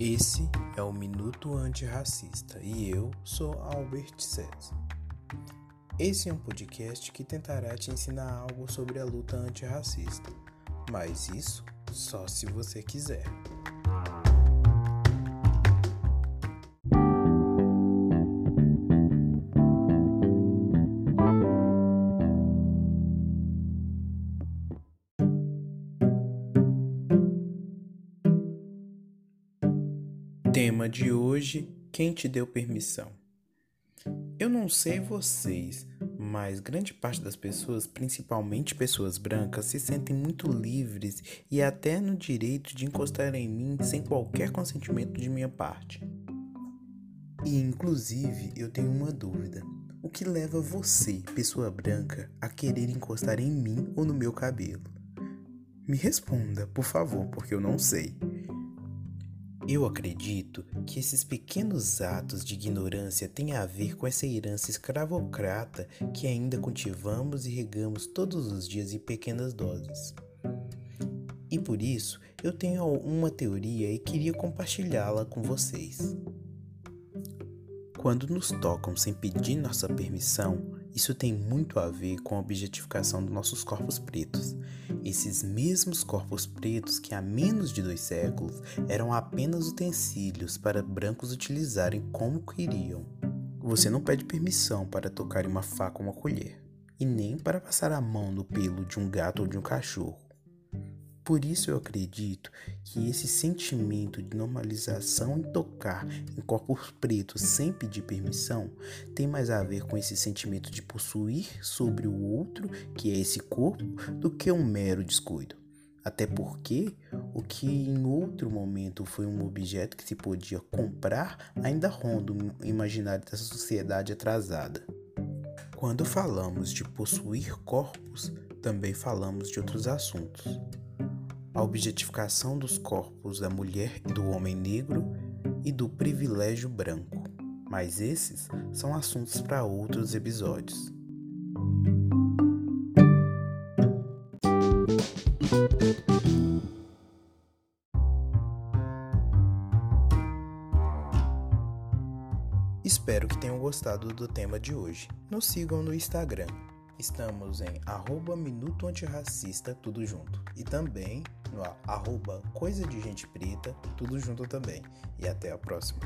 Esse é o Minuto Antirracista e eu sou Albert César. Esse é um podcast que tentará te ensinar algo sobre a luta antirracista, mas isso só se você quiser. Tema de hoje: Quem te deu permissão? Eu não sei vocês, mas grande parte das pessoas, principalmente pessoas brancas, se sentem muito livres e até no direito de encostar em mim sem qualquer consentimento de minha parte. E inclusive eu tenho uma dúvida: o que leva você, pessoa branca, a querer encostar em mim ou no meu cabelo? Me responda, por favor, porque eu não sei. Eu acredito que esses pequenos atos de ignorância têm a ver com essa herança escravocrata que ainda cultivamos e regamos todos os dias em pequenas doses. E por isso eu tenho uma teoria e queria compartilhá-la com vocês. Quando nos tocam sem pedir nossa permissão, isso tem muito a ver com a objetificação dos nossos corpos pretos. Esses mesmos corpos pretos que há menos de dois séculos eram apenas utensílios para brancos utilizarem como queriam. Você não pede permissão para tocar em uma faca ou uma colher, e nem para passar a mão no pelo de um gato ou de um cachorro. Por isso eu acredito que esse sentimento de normalização em tocar em corpos pretos sem pedir permissão tem mais a ver com esse sentimento de possuir sobre o outro, que é esse corpo, do que um mero descuido. Até porque o que em outro momento foi um objeto que se podia comprar ainda ronda o imaginário dessa sociedade atrasada. Quando falamos de possuir corpos, também falamos de outros assuntos a objetificação dos corpos da mulher e do homem negro e do privilégio branco. Mas esses são assuntos para outros episódios. Espero que tenham gostado do tema de hoje. Nos sigam no Instagram. Estamos em arroba Minuto Antirracista, tudo junto. E também no arroba Coisa de Gente Preta, tudo junto também. E até a próxima.